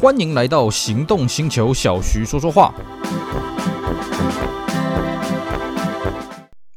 欢迎来到行动星球，小徐说说话。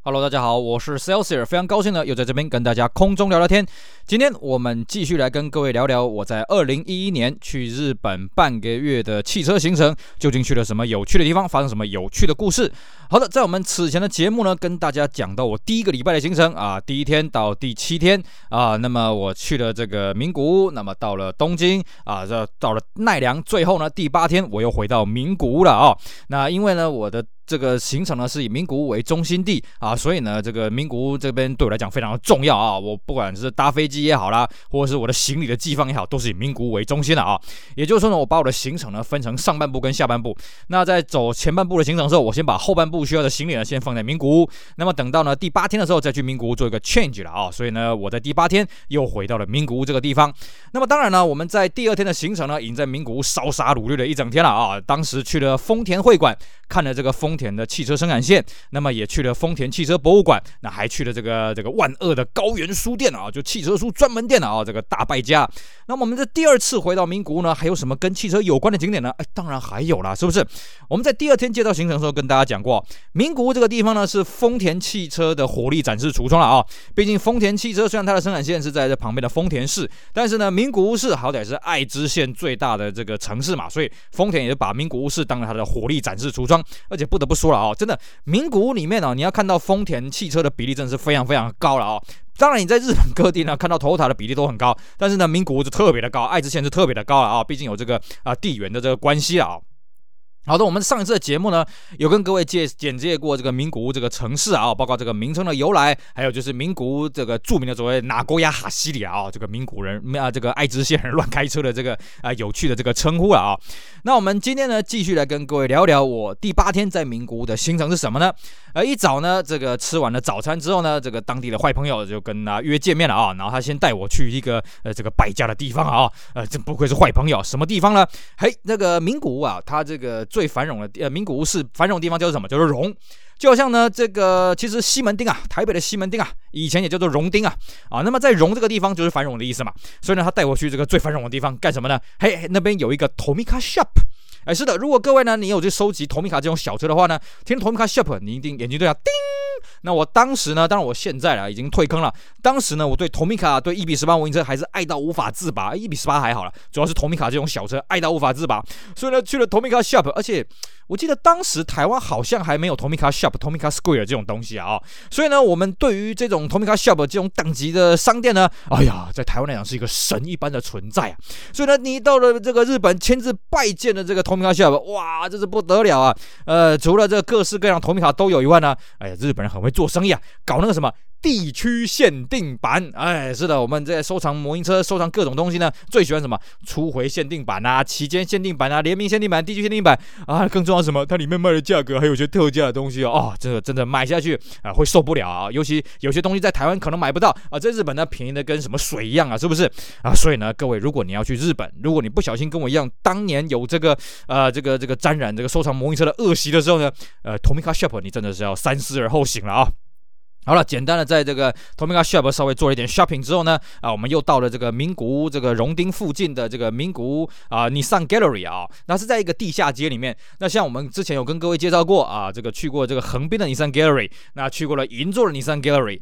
Hello，大家好，我是 Celsius，非常高兴呢，又在这边跟大家空中聊聊天。今天我们继续来跟各位聊聊我在二零一一年去日本半个月的汽车行程，究竟去了什么有趣的地方，发生什么有趣的故事。好的，在我们此前的节目呢，跟大家讲到我第一个礼拜的行程啊，第一天到第七天啊，那么我去了这个名古屋，那么到了东京啊，这到了奈良，最后呢第八天我又回到名古屋了啊。那因为呢我的这个行程呢是以名古屋为中心地啊，所以呢这个名古屋这边对我来讲非常的重要啊。我不管是搭飞机。也好啦，或者是我的行李的寄放也好，都是以名古屋为中心的啊。也就是说呢，我把我的行程呢分成上半部跟下半部。那在走前半部的行程的时候，我先把后半部不需要的行李呢先放在名古屋。那么等到呢第八天的时候再去名古屋做一个 change 了啊。所以呢，我在第八天又回到了名古屋这个地方。那么当然呢，我们在第二天的行程呢，已经在名古屋烧杀掳掠了一整天了啊。当时去了丰田会馆，看了这个丰田的汽车生产线，那么也去了丰田汽车博物馆，那还去了这个这个万恶的高原书店啊，就汽车书。专门店的啊，这个大败家。那么我们这第二次回到名古屋呢，还有什么跟汽车有关的景点呢？哎，当然还有啦，是不是？我们在第二天介绍行程的时候跟大家讲过，名古屋这个地方呢是丰田汽车的火力展示橱窗了啊。毕竟丰田汽车虽然它的生产线是在这旁边的丰田市，但是呢，名古屋市好歹是爱知县最大的这个城市嘛，所以丰田也就把名古屋市当了它的火力展示橱窗。而且不得不说了啊，真的名古屋里面呢，你要看到丰田汽车的比例真的是非常非常高了啊。当然，你在日本各地呢看到 Toyota 的比例都很高，但是呢，名古屋就特别的高，爱知县是特别的高了啊，毕竟有这个啊地缘的这个关系啊。好的，我们上一次的节目呢，有跟各位介简介过这个名古屋这个城市啊，包括这个名称的由来，还有就是名古屋这个著名的所谓“名古屋哈西里”啊，这个名古人啊，这个爱知县人乱开车的这个啊有趣的这个称呼了啊。那我们今天呢，继续来跟各位聊聊我第八天在名古屋的行程是什么呢？而，一早呢，这个吃完了早餐之后呢，这个当地的坏朋友就跟他约见面了啊，然后他先带我去一个呃这个败家的地方啊，呃，这不愧是坏朋友，什么地方呢？嘿，那个名古屋啊，它这个。最繁荣的呃，名古屋市繁荣的地方叫做什么？叫做荣，就好像呢，这个其实西门町啊，台北的西门町啊，以前也叫做荣町啊，啊，那么在荣这个地方就是繁荣的意思嘛，所以呢，他带我去这个最繁荣的地方干什么呢？嘿，那边有一个 Tomica Shop，哎，是的，如果各位呢，你有去收集同名卡这种小车的话呢，听同名卡 Shop，你一定眼睛都要叮。那我当时呢，当然我现在啊已经退坑了。当时呢，我对 Tomica 对一比十八模型车还是爱到无法自拔。一比十八还好了，主要是 Tomica 这种小车爱到无法自拔。所以呢，去了 Tomica Shop，而且我记得当时台湾好像还没有 Tomica Shop、Tomica Square 这种东西啊。所以呢，我们对于这种 Tomica Shop 这种等级的商店呢，哎呀，在台湾来讲是一个神一般的存在啊。所以呢，你到了这个日本亲自拜见了这个 Tomica Shop，哇，这是不得了啊。呃，除了这各式各样 Tomica 都有以外呢，哎呀，日本人很会做生意啊，搞那个什么。地区限定版，哎，是的，我们在收藏模型车、收藏各种东西呢，最喜欢什么？初回限定版啊，期间限定版啊，联名限定版、地区限定版啊，更重要什么？它里面卖的价格还有些特价的东西哦，哦，真的真的买下去啊会受不了啊，尤其有些东西在台湾可能买不到啊，在日本呢便宜的跟什么水一样啊，是不是啊？所以呢，各位，如果你要去日本，如果你不小心跟我一样，当年有这个呃这个这个沾染这个收藏模型车的恶习的时候呢，呃，Tomica Shop 你真的是要三思而后行了啊。好了，简单的在这个 t o m i k a Shop 稍微做了一点 shopping 之后呢，啊，我们又到了这个名古屋这个荣町附近的这个名古屋啊 Nissan Gallery 啊，那是在一个地下街里面。那像我们之前有跟各位介绍过啊，这个去过这个横滨的 Nissan Gallery，那去过了银座的 Nissan Gallery。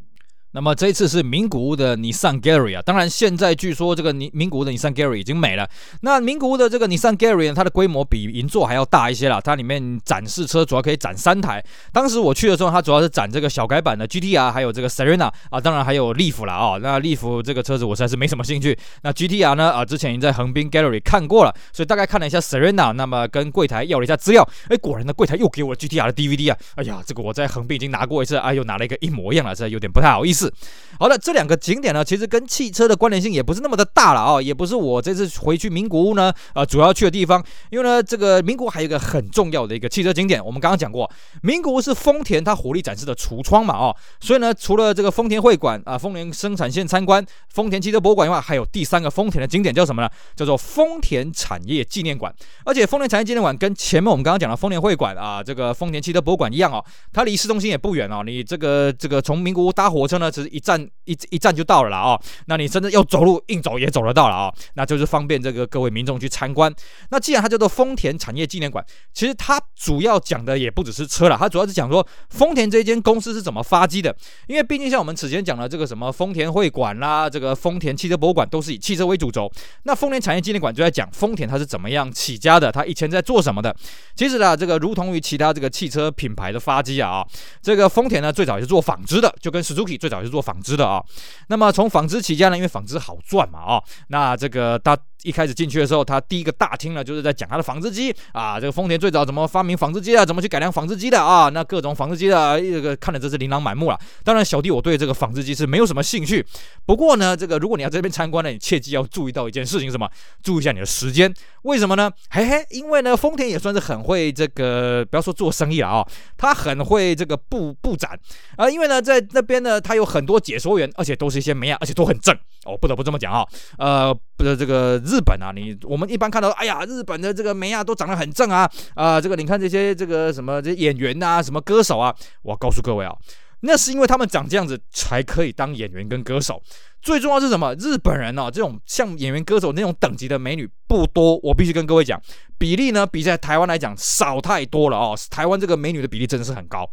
那么这一次是名古屋的 Nissan Gallery 啊，当然现在据说这个名名古屋的 Nissan Gallery 已经没了。那名古屋的这个 Nissan Gallery 呢，它的规模比银座还要大一些啦，它里面展示车主要可以展三台。当时我去的时候，它主要是展这个小改版的 GTR，还有这个 Serena 啊，当然还有 Leaf 啦啊。那 Leaf 这个车子我实在是没什么兴趣。那 GTR 呢啊，之前已经在横滨 Gallery 看过了，所以大概看了一下 Serena，那么跟柜台要了一下资料，哎，果然呢柜台又给我 GTR 的 DVD 啊。哎呀，这个我在横滨已经拿过一次，哎，又拿了一个一模一样了，这有点不太好意思。是好的。这两个景点呢，其实跟汽车的关联性也不是那么的大了啊、也不是我这次回去名古屋呢，呃，主要去的地方。因为呢，这个名古屋还有一个很重要的一个汽车景点，我们刚刚讲过，名古屋是丰田它火力展示的橱窗嘛，哦，所以呢，除了这个丰田会馆啊，丰田生产线参观，丰田汽车博物馆以外，还有第三个丰田的景点叫什么呢？叫做丰田产业纪念馆。而且丰田产业纪念馆跟前面我们刚刚讲的丰田会馆啊，这个丰田汽车博物馆一样哦，它离市中心也不远哦，你这个这个从名古屋搭火车呢。其实一站一一站就到了啦哦。那你真的要走路硬走也走得到了啊，那就是方便这个各位民众去参观。那既然它叫做丰田产业纪念馆，其实它主要讲的也不只是车了，它主要是讲说丰田这间公司是怎么发迹的。因为毕竟像我们此前讲的这个什么丰田会馆啦，这个丰田汽车博物馆都是以汽车为主轴。那丰田产业纪念馆就在讲丰田它是怎么样起家的，它以前在做什么的。其实呢，这个如同于其他这个汽车品牌的发迹啊，这个丰田呢最早也是做纺织的，就跟 Suzuki 最早我是做纺织的啊。那么从纺织起家呢，因为纺织好赚嘛啊，那这个它。一开始进去的时候，他第一个大厅呢，就是在讲他的纺织机啊，这个丰田最早怎么发明纺织机啊，怎么去改良纺织机的啊，那各种纺织机的这个看的真是琳琅满目了。当然，小弟我对这个纺织机是没有什么兴趣。不过呢，这个如果你要这边参观呢，你切记要注意到一件事情，什么？注意一下你的时间。为什么呢？嘿嘿，因为呢，丰田也算是很会这个，不要说做生意了啊，他很会这个布布展啊，因为呢，在那边呢，他有很多解说员，而且都是一些美亚，而且都很正哦，不得不这么讲啊，呃，不是这个日本啊，你。我们一般看到，哎呀，日本的这个美啊都长得很正啊，啊、这个你看这些这个什么这演员、啊，什么歌手啊，我告诉各位啊，那是因为他们长这样子才可以当演员跟歌手。最重要是什么？日本人哦，这种像演员歌手那种等级的美女不多，我必须跟各位讲，比例呢比在台湾来讲少太多了哦。台湾这个美女的比例真的是很高。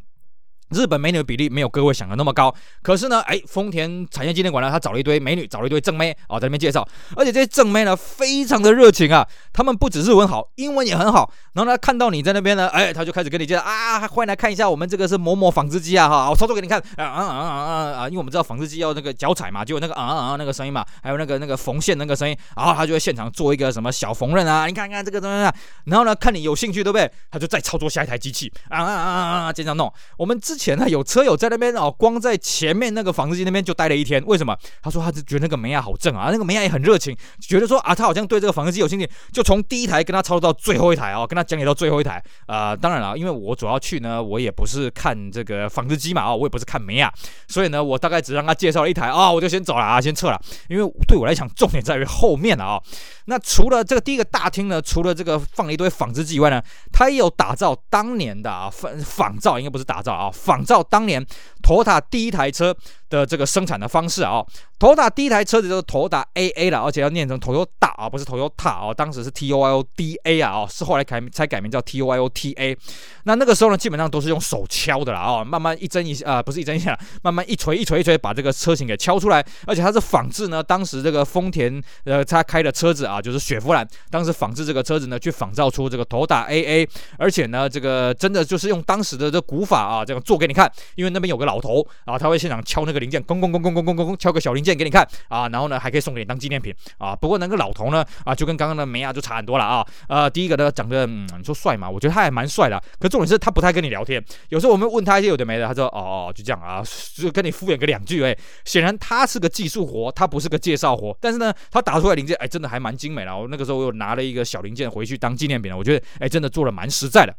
日本美女的比例没有各位想的那么高，可是呢，哎，丰田产业纪念馆呢，他找了一堆美女，找了一堆正妹啊，在那边介绍，而且这些正妹呢，非常的热情啊，他们不止日文好，英文也很好，然后呢，看到你在那边呢，哎，他就开始跟你介绍啊，欢迎来看一下我们这个是某某纺织机啊，哈，我操作给你看，啊啊啊啊啊，因为我们知道纺织机要那个脚踩嘛，就有那个啊啊啊那个声音嘛，还有那个那个缝线那个声音，然后他就会现场做一个什么小缝纫啊，你看看这个怎么样，然后呢，看你有兴趣对不对？他就再操作下一台机器，啊啊啊啊啊，这样弄，我们自之前呢有车友。在那边哦，光在前面那个纺织机那边就待了一天。为什么？他说他是觉得那个梅亚好正啊，那个梅亚也很热情，觉得说啊，他好像对这个纺织机有兴趣，就从第一台跟他操作到最后一台哦，跟他讲解到最后一台。啊、当然了，因为我主要去呢，我也不是看这个纺织机嘛，哦，我也不是看梅亚，所以呢，我大概只让他介绍了一台啊、我就先走了啊，先撤了。因为对我来讲，重点在于后面了啊、那除了这个第一个大厅呢，除了这个放了一堆纺织机以外呢，他也有打造当年的啊仿仿造，应该不是打造啊，仿造当年。托塔第一台车的这个生产的方式啊，Toyota 第一台车子就是头打 AA 了，而且要念成 Toyota 啊，不是 Toyota 啊，当时是 T O Y O D A 啊，哦，是后来改才改名叫 T O Y O T A。那那个时候呢，基本上都是用手敲的啦，哦，慢慢一针一啊，不是一针一下，慢慢一锤一锤一锤把这个车型给敲出来，而且它是仿制呢，当时这个丰田呃他开的车子啊，就是雪佛兰，当时仿制这个车子呢，去仿造出这个头打 AA，而且呢，这个真的就是用当时的这古法啊，这样做给你看，因为那边有个老头啊，他会现场敲那个个零件，咣咣咣咣咣咣咣敲个小零件给你看啊，然后呢还可以送给你当纪念品啊。不过那个老头呢啊，就跟刚刚的梅亚就差很多了啊。呃，第一个呢长得、嗯、你说帅嘛，我觉得他还蛮帅的，可重点是他不太跟你聊天。有时候我们问他一些有的没的，他说哦就这样啊，就跟你敷衍个两句哎。显然他是个技术活，他不是个介绍活。但是呢，他打出来零件哎真的还蛮精美的。我那个时候我又拿了一个小零件回去当纪念品了，我觉得哎真的做的蛮实在的。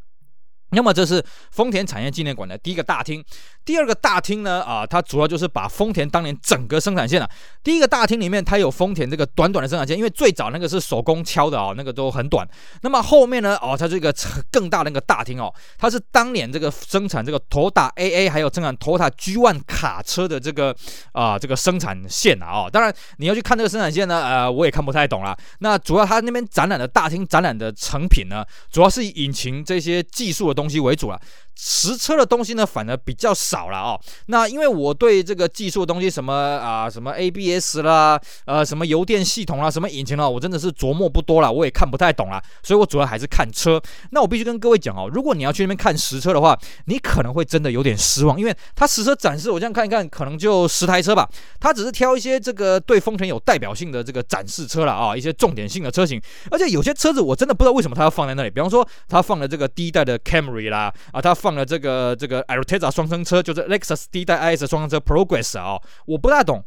那么这是丰田产业纪念馆的第一个大厅，第二个大厅呢，啊，它主要就是把丰田当年整个生产线啊，第一个大厅里面它有丰田这个短短的生产线，因为最早那个是手工敲的啊，那个都很短。那么后面呢，哦，它这个更大的那个大厅哦，它是当年这个生产这个托塔 AA 还有生产 Toyota G1 卡车的这个啊这个生产线啊，当然你要去看这个生产线呢，呃，我也看不太懂了。那主要它那边展览的大厅展览的成品呢，主要是引擎这些技术的。东西为主了。实车的东西呢，反而比较少了哦。那因为我对这个技术的东西，什么啊，什么 ABS 啦，呃，什么油电系统啦，什么引擎啦，我真的是琢磨不多了，我也看不太懂了。所以我主要还是看车。那我必须跟各位讲哦，如果你要去那边看实车的话，你可能会真的有点失望，因为它实车展示，我这样看一看，可能就十台车吧。它只是挑一些这个对丰田有代表性的这个展示车了啊，一些重点性的车型。而且有些车子我真的不知道为什么它要放在那里，比方说它放了这个第一代的 Camry 啦，啊，它放放。了这个这个 Altezza 双生车，就是 Lexus 第一代 IS 双生车 Progress 啊、哦，我不大懂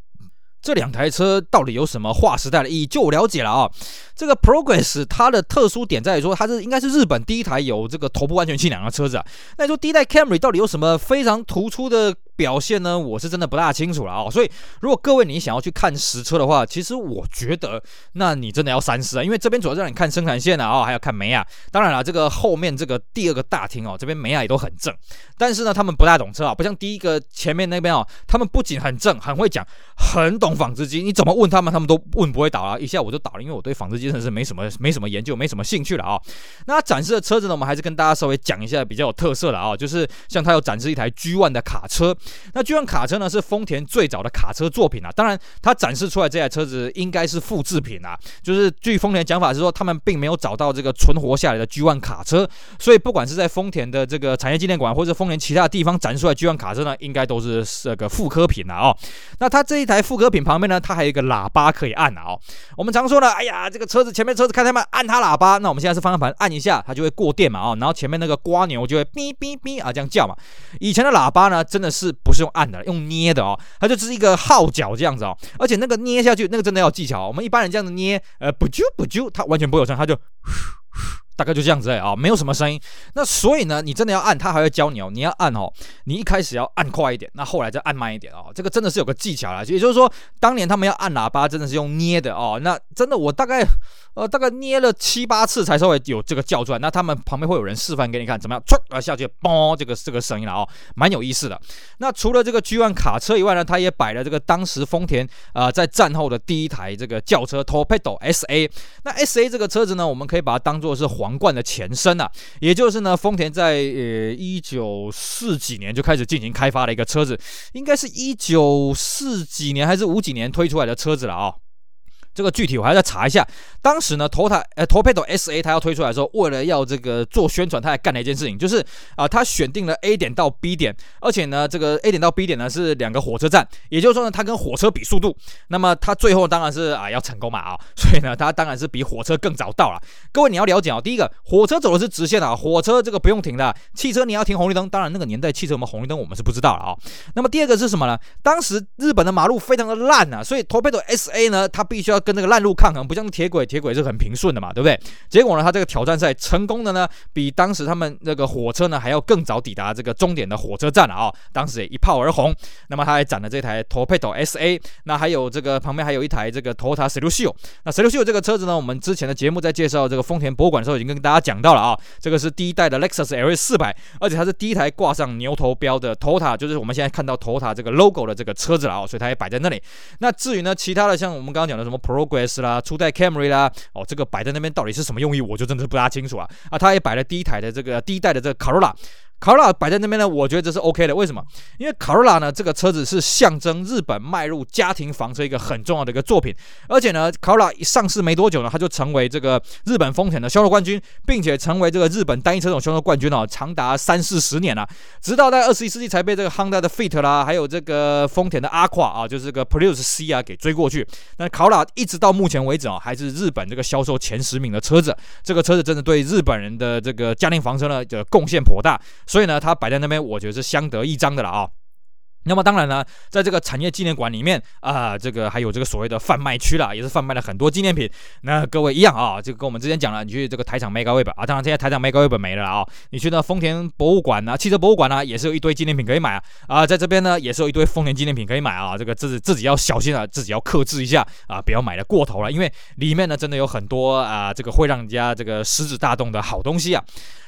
这两台车到底有什么划时代的意义？就我了解了啊，这个 Progress 它的特殊点在于说，它是应该是日本第一台有这个头部安全气囊的车子啊。那你说第一代 Camry 到底有什么非常突出的表现呢？我是真的不大清楚了啊。所以如果各位你想要去看实车的话，其实我觉得那你真的要三思啊，因为这边主要是让你看生产线啊，还要看梅亚。当然了，这个后面这个第二个大厅哦，这边梅亚也都很正，但是呢，他们不大懂车啊，不像第一个前面那边哦，他们不仅很正，很会讲，很懂。纺织机，你怎么问他们，他们都问不会倒啊！一下我就倒了，因为我对纺织机真的是没什么 没什么研究，没什么兴趣了啊、那展示的车子呢，我们还是跟大家稍微讲一下比较有特色的啊、就是像他有展示一台 G1 的卡车。那 G1 卡车呢是丰田最早的卡车作品啊，当然他展示出来这台车子应该是复制品啊，就是据丰田讲法是说，他们并没有找到这个存活下来的 G1 卡车，所以不管是在丰田的这个产业纪念馆或者丰田其他地方展出来 G1 卡车呢，应该都是这个复刻品了啊、哦。那他这一台复刻品。旁边呢，它还有一个喇叭可以按啊、哦。我们常说呢，哎呀，这个车子前面车子开太慢，按它喇叭。那我们现在是方向盘按一下，它就会过电嘛啊、哦。然后前面那个瓜牛就会哔哔哔啊这样叫嘛。以前的喇叭呢，真的是不是用按的，用捏的哦。它就是一个号角这样子哦。而且那个捏下去，那个真的要技巧。我们一般人这样子捏，呃，不啾不啾，它完全不会有声，它就。大概就这样子啊、没有什么声音。那所以呢，你真的要按，他还会教你哦。你要按哦，你一开始要按快一点，那后来再按慢一点哦。这个真的是有个技巧啦。也就是说，当年他们要按喇叭，真的是用捏的哦。那真的，我大概呃大概捏了七八次才稍微有这个叫出来。那他们旁边会有人示范给你看，怎么样？唰啊下去，嘣，这个这个声音了哦，蛮有意思的。那除了这个 G1 卡车以外呢，他也摆了这个当时丰田啊、在战后的第一台这个轿车 Torpedo SA。那 SA 这个车子呢，我们可以把它当做是。皇冠的前身啊，也就是呢，丰田在呃一九四几年就开始进行开发的一个车子，应该是一九四几年还是五几年推出来的车子了啊、哦。这个具体我还要再查一下。当时呢，头台呃，Torpedo SA 它要推出来的时候，为了要这个做宣传，他还干了一件事情，就是啊，他选定了 A 点到 B 点，而且呢，这个 A 点到 B 点呢是两个火车站，也就是说呢，他跟火车比速度。那么他最后当然是啊要成功嘛啊，所以呢，他当然是比火车更早到了。各位你要了解哦，第一个，火车走的是直线啊，火车这个不用停的，汽车你要停红绿灯。当然那个年代汽车有没有红绿灯我们是不知道了啊。那么第二个是什么呢？当时日本的马路非常的烂啊，所以 Torpedo SA 呢，它必须要跟那个烂路抗衡，不像铁轨，铁轨是很平顺的嘛，对不对？结果呢，他这个挑战赛成功的呢，比当时他们那个火车呢还要更早抵达这个终点的火车站了啊、当时也一炮而红。那么他还展了这台 Torpedo SA，那还有这个旁边还有一台这个 Toyota Celsior。那 Celsior 这个车子呢，我们之前的节目在介绍这个丰田博物馆的时候已经跟大家讲到了啊、这个是第一代的 Lexus LS 四百，而且它是第一台挂上牛头标的 Toyota，就是我们现在看到 Toyota 这个 logo 的这个车子了啊、所以它也摆在那里。那至于呢，其他的像我们刚刚讲的什么 Progress 啦。初代 Camry 啦，哦，这个摆在那边到底是什么用意，我就真的是不大清楚啊。啊，他也摆了第一台的这个第一代的这个 Corolla。卡罗拉摆在那边呢，我觉得这是 OK 的。为什么？因为卡罗拉呢，这个车子是象征日本迈入家庭房车一个很重要的一个作品。而且呢，卡罗拉一上市没多久呢，它就成为这个日本丰田的销售冠军，并且成为这个日本单一车种销售冠军哦，长达三四十年了。直到在二十一世纪才被这个 Honda 的 Fit 啦，还有这个丰田的 Aqua 啊，就是这个 Prius C 啊给追过去。那卡罗拉一直到目前为止啊，还是日本这个销售前十名的车子。这个车子真的对日本人的这个家庭房车呢，的贡献颇大。所以呢，它摆在那边，我觉得是相得益彰的了啊。那么当然呢，在这个产业纪念馆里面啊，这个还有这个所谓的贩卖区啦，也是贩卖了很多纪念品。那各位一样啊，就跟我们之前讲了，你去这个台场 Mega Web 啊，当然现在台场 Mega Web 没了啊。你去那丰田博物馆啊，汽车博物馆啊，也是有一堆纪念品可以买啊。啊，在这边呢，也是有一堆丰田纪念品可以买啊。这个自己自己要小心啊，自己要克制一下啊，不要买的过头了，因为里面呢真的有很多啊，这个会让人家这个食指大动的好东西啊。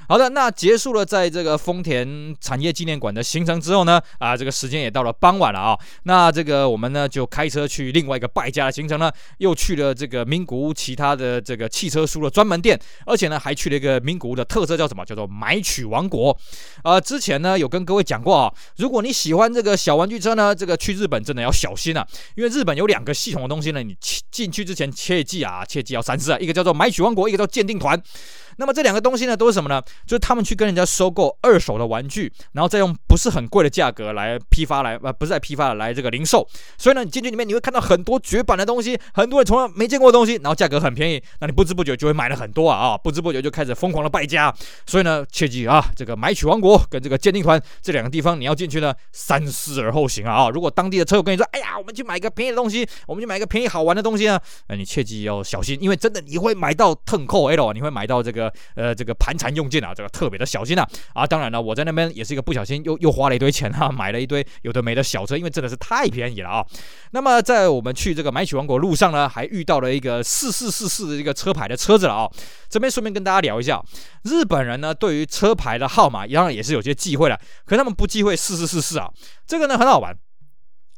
好的，那结束了在这个丰田产业纪念馆的行程之后呢，啊，这个时间也到了傍晚了啊。那这个我们呢就开车去另外一个败家的行程呢，又去了这个名古屋其他的这个汽车书的专门店，而且呢还去了一个名古屋的特色叫什么？叫做买取王国。呃，之前呢有跟各位讲过啊，如果你喜欢这个小玩具车呢，这个去日本真的要小心啊，因为日本有两个系统的东西呢，你进去之前切记啊，切记要三思啊，一个叫做买取王国，一个叫鉴定团。那么这两个东西呢，都是什么呢？就是他们去跟人家收购二手的玩具，然后再用不是很贵的价格来批发来，呃，不是在批发，来这个零售。所以呢，你进去里面你会看到很多绝版的东西，很多人从来没见过的东西，然后价格很便宜，那你不知不觉就会买了很多啊啊，不知不觉就开始疯狂的败家。所以呢，切记啊，这个买取王国跟这个鉴定团这两个地方你要进去呢，三思而后行啊啊！如果当地的车友跟你说，哎呀，我们去买一个便宜的东西，我们去买一个便宜好玩的东西呢，那你切记要小心，因为真的你会买到腾扣 L，你会买到这个呃呃这个盘缠用尽啊，这个特别的小心啊啊！当然了，我在那边也是一个不小心又又花了一堆钱哈、啊，买了一堆有的没的小车，因为真的是太便宜了啊。那么在我们去这个买取王国路上呢，还遇到了一个四四四四的一个车牌的车子了啊。这边顺便跟大家聊一下，日本人呢对于车牌的号码当然也是有些忌讳的，可他们不忌讳四四四四啊，这个呢很好玩。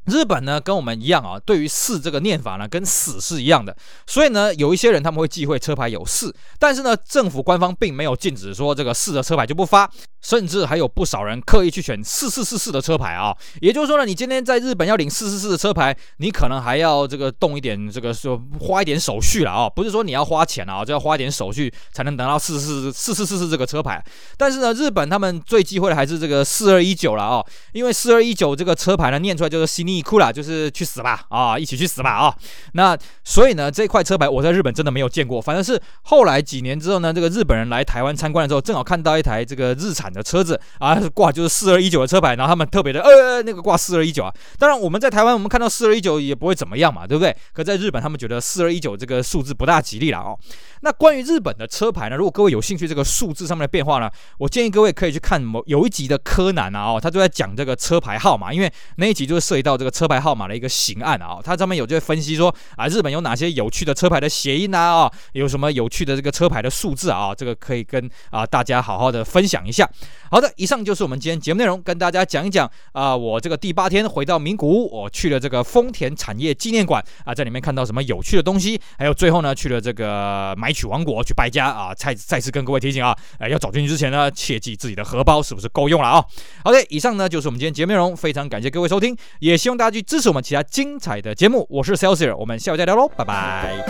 日本呢跟我们一样啊，对于四这个念法呢跟死是一样的，所以呢有一些人他们会忌讳车牌有四，但是呢政府官方并没有禁止说这个四的车牌就不发。甚至还有不少人刻意去选四四四四的车牌啊，也就是说呢，你今天在日本要领四四四的车牌，你可能还要这个动一点，这个说花一点手续了啊，不是说你要花钱啊，就要花一点手续才能拿到四四四四四四这个车牌。但是呢，日本他们最忌讳的还是这个四二一九了啊，因为四二一九这个车牌呢，念出来就是西尼库啦，就是去死吧啊，一起去死吧啊。那所以呢，这块车牌我在日本真的没有见过，反正是后来几年之后呢，这个日本人来台湾参观的时候，正好看到一台这个日产。的车子啊，挂就是四二一九的车牌，然后他们特别的呃那个挂四二一九啊。当然我们在台湾我们看到四二一九也不会怎么样嘛，对不对？可在日本他们觉得四二一九这个数字不大吉利了哦。那关于日本的车牌呢，如果各位有兴趣这个数字上面的变化呢，我建议各位可以去看某有一集的柯南啊哦，他就在讲这个车牌号码，因为那一集就是涉及到这个车牌号码的一个刑案啊。他上面有就会分析说啊，日本有哪些有趣的车牌的谐音啊啊，有什么有趣的这个车牌的数字啊，这个可以跟啊大家好好的分享一下。好的，以上就是我们今天节目内容，跟大家讲一讲啊、我这个第八天回到名古屋，我去了这个丰田产业纪念馆啊，在里面看到什么有趣的东西，还有最后呢去了这个买取王国去败家啊，再再次跟各位提醒啊，呃，要走进去之前呢，切记自己的荷包是不是够用了啊。好的，以上呢就是我们今天节目内容，非常感谢各位收听，也希望大家去支持我们其他精彩的节目。我是 Celsius，我们下回再聊喽，拜拜。